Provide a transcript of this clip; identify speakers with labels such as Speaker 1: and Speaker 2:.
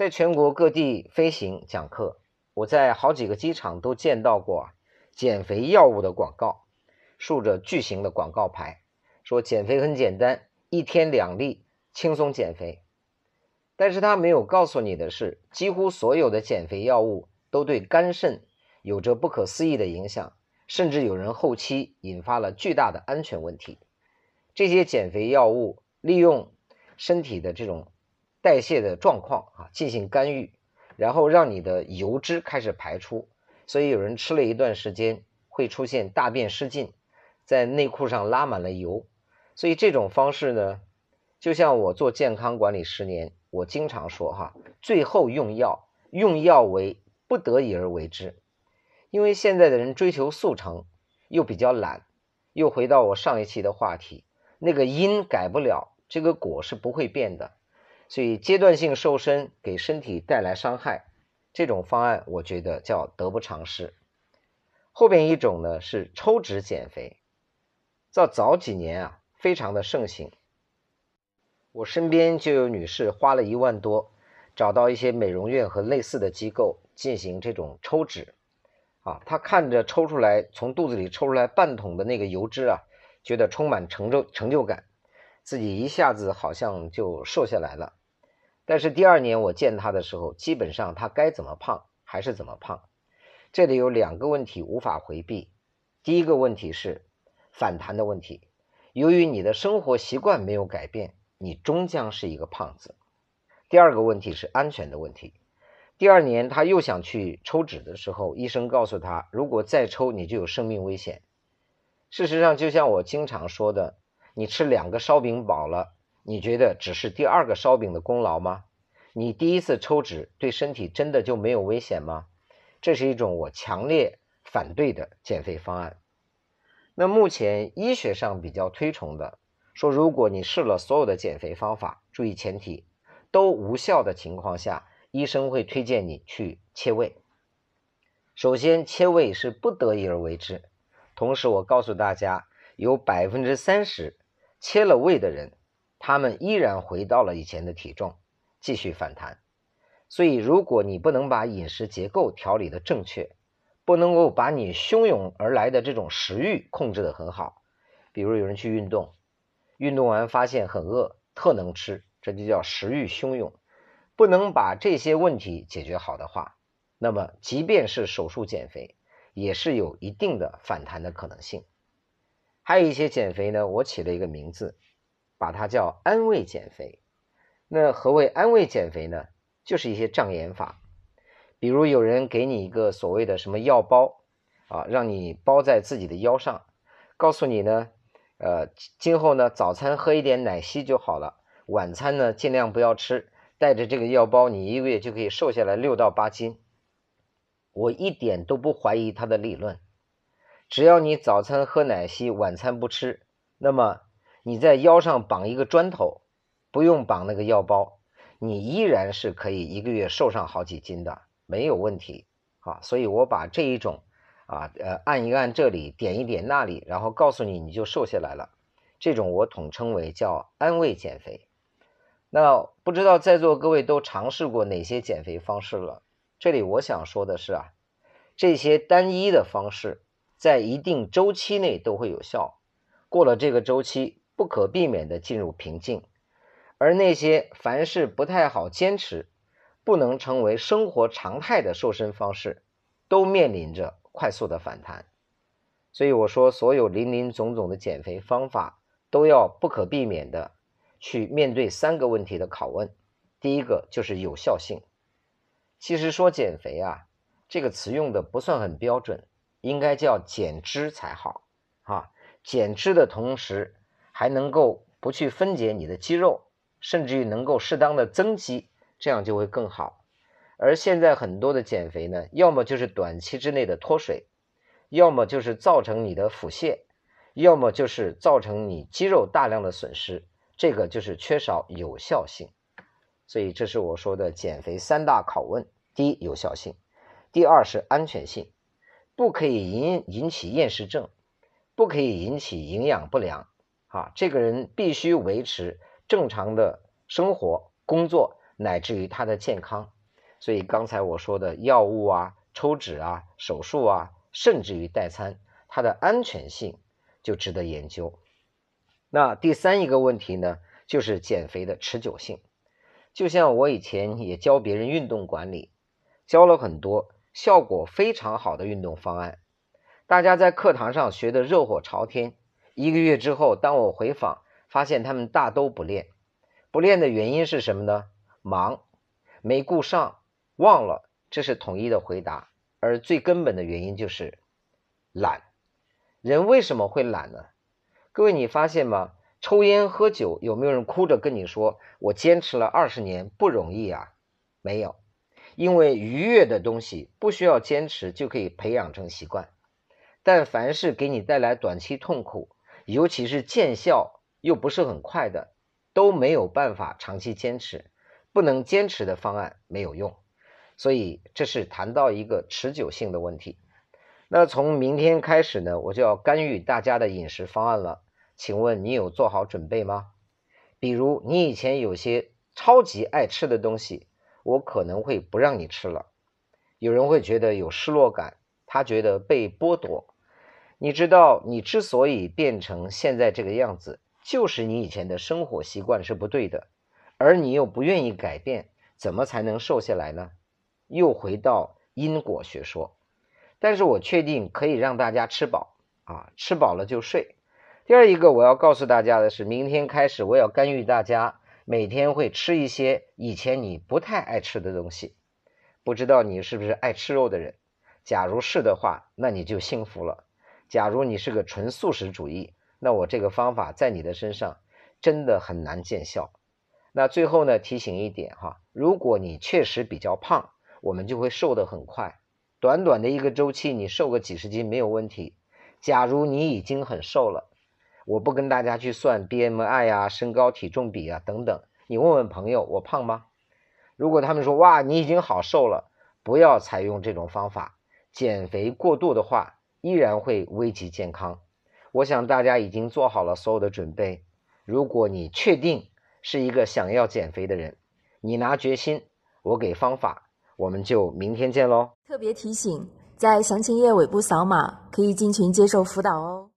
Speaker 1: 在全国各地飞行讲课，我在好几个机场都见到过减肥药物的广告，竖着巨型的广告牌，说减肥很简单，一天两粒，轻松减肥。但是他没有告诉你的是，几乎所有的减肥药物都对肝肾有着不可思议的影响，甚至有人后期引发了巨大的安全问题。这些减肥药物利用身体的这种。代谢的状况啊，进行干预，然后让你的油脂开始排出，所以有人吃了一段时间会出现大便失禁，在内裤上拉满了油，所以这种方式呢，就像我做健康管理十年，我经常说哈，最后用药，用药为不得已而为之，因为现在的人追求速成，又比较懒，又回到我上一期的话题，那个因改不了，这个果是不会变的。所以阶段性瘦身给身体带来伤害，这种方案我觉得叫得不偿失。后边一种呢是抽脂减肥，在早几年啊非常的盛行。我身边就有女士花了一万多，找到一些美容院和类似的机构进行这种抽脂。啊，她看着抽出来从肚子里抽出来半桶的那个油脂啊，觉得充满成就成就感，自己一下子好像就瘦下来了。但是第二年我见他的时候，基本上他该怎么胖还是怎么胖。这里有两个问题无法回避。第一个问题是反弹的问题，由于你的生活习惯没有改变，你终将是一个胖子。第二个问题是安全的问题。第二年他又想去抽脂的时候，医生告诉他，如果再抽你就有生命危险。事实上，就像我经常说的，你吃两个烧饼饱了。你觉得只是第二个烧饼的功劳吗？你第一次抽脂对身体真的就没有危险吗？这是一种我强烈反对的减肥方案。那目前医学上比较推崇的，说如果你试了所有的减肥方法，注意前提都无效的情况下，医生会推荐你去切胃。首先，切胃是不得已而为之。同时，我告诉大家，有百分之三十切了胃的人。他们依然回到了以前的体重，继续反弹。所以，如果你不能把饮食结构调理的正确，不能够把你汹涌而来的这种食欲控制的很好，比如有人去运动，运动完发现很饿，特能吃，这就叫食欲汹涌。不能把这些问题解决好的话，那么即便是手术减肥，也是有一定的反弹的可能性。还有一些减肥呢，我起了一个名字。把它叫安慰减肥。那何谓安慰减肥呢？就是一些障眼法，比如有人给你一个所谓的什么药包啊，让你包在自己的腰上，告诉你呢，呃，今后呢早餐喝一点奶昔就好了，晚餐呢尽量不要吃，带着这个药包，你一个月就可以瘦下来六到八斤。我一点都不怀疑他的理论，只要你早餐喝奶昔，晚餐不吃，那么。你在腰上绑一个砖头，不用绑那个药包，你依然是可以一个月瘦上好几斤的，没有问题啊。所以我把这一种啊，呃，按一按这里，点一点那里，然后告诉你，你就瘦下来了。这种我统称为叫安慰减肥。那不知道在座各位都尝试过哪些减肥方式了？这里我想说的是啊，这些单一的方式在一定周期内都会有效，过了这个周期。不可避免的进入瓶颈，而那些凡是不太好坚持、不能成为生活常态的瘦身方式，都面临着快速的反弹。所以我说，所有林林总总的减肥方法都要不可避免的去面对三个问题的拷问。第一个就是有效性。其实说减肥啊，这个词用的不算很标准，应该叫减脂才好啊。减脂的同时，还能够不去分解你的肌肉，甚至于能够适当的增肌，这样就会更好。而现在很多的减肥呢，要么就是短期之内的脱水，要么就是造成你的腹泻，要么就是造成你肌肉大量的损失，这个就是缺少有效性。所以这是我说的减肥三大拷问：第一，有效性；第二是安全性，不可以引引起厌食症，不可以引起营养不良。啊，这个人必须维持正常的生活、工作，乃至于他的健康。所以刚才我说的药物啊、抽脂啊、手术啊，甚至于代餐，它的安全性就值得研究。那第三一个问题呢，就是减肥的持久性。就像我以前也教别人运动管理，教了很多效果非常好的运动方案，大家在课堂上学的热火朝天。一个月之后，当我回访，发现他们大都不练。不练的原因是什么呢？忙，没顾上，忘了，这是统一的回答。而最根本的原因就是懒。人为什么会懒呢？各位，你发现吗？抽烟喝酒，有没有人哭着跟你说：“我坚持了二十年，不容易啊？”没有，因为愉悦的东西不需要坚持就可以培养成习惯。但凡是给你带来短期痛苦，尤其是见效又不是很快的，都没有办法长期坚持。不能坚持的方案没有用，所以这是谈到一个持久性的问题。那从明天开始呢，我就要干预大家的饮食方案了。请问你有做好准备吗？比如你以前有些超级爱吃的东西，我可能会不让你吃了。有人会觉得有失落感，他觉得被剥夺。你知道，你之所以变成现在这个样子，就是你以前的生活习惯是不对的，而你又不愿意改变，怎么才能瘦下来呢？又回到因果学说。但是我确定可以让大家吃饱啊，吃饱了就睡。第二一个我要告诉大家的是，明天开始我要干预大家每天会吃一些以前你不太爱吃的东西。不知道你是不是爱吃肉的人？假如是的话，那你就幸福了。假如你是个纯素食主义，那我这个方法在你的身上真的很难见效。那最后呢，提醒一点哈，如果你确实比较胖，我们就会瘦得很快，短短的一个周期，你瘦个几十斤没有问题。假如你已经很瘦了，我不跟大家去算 BMI 呀、身高体重比啊等等，你问问朋友，我胖吗？如果他们说哇，你已经好瘦了，不要采用这种方法，减肥过度的话。依然会危及健康。我想大家已经做好了所有的准备。如果你确定是一个想要减肥的人，你拿决心，我给方法，我们就明天见喽。
Speaker 2: 特别提醒，在详情页尾部扫码可以进群接受辅导哦。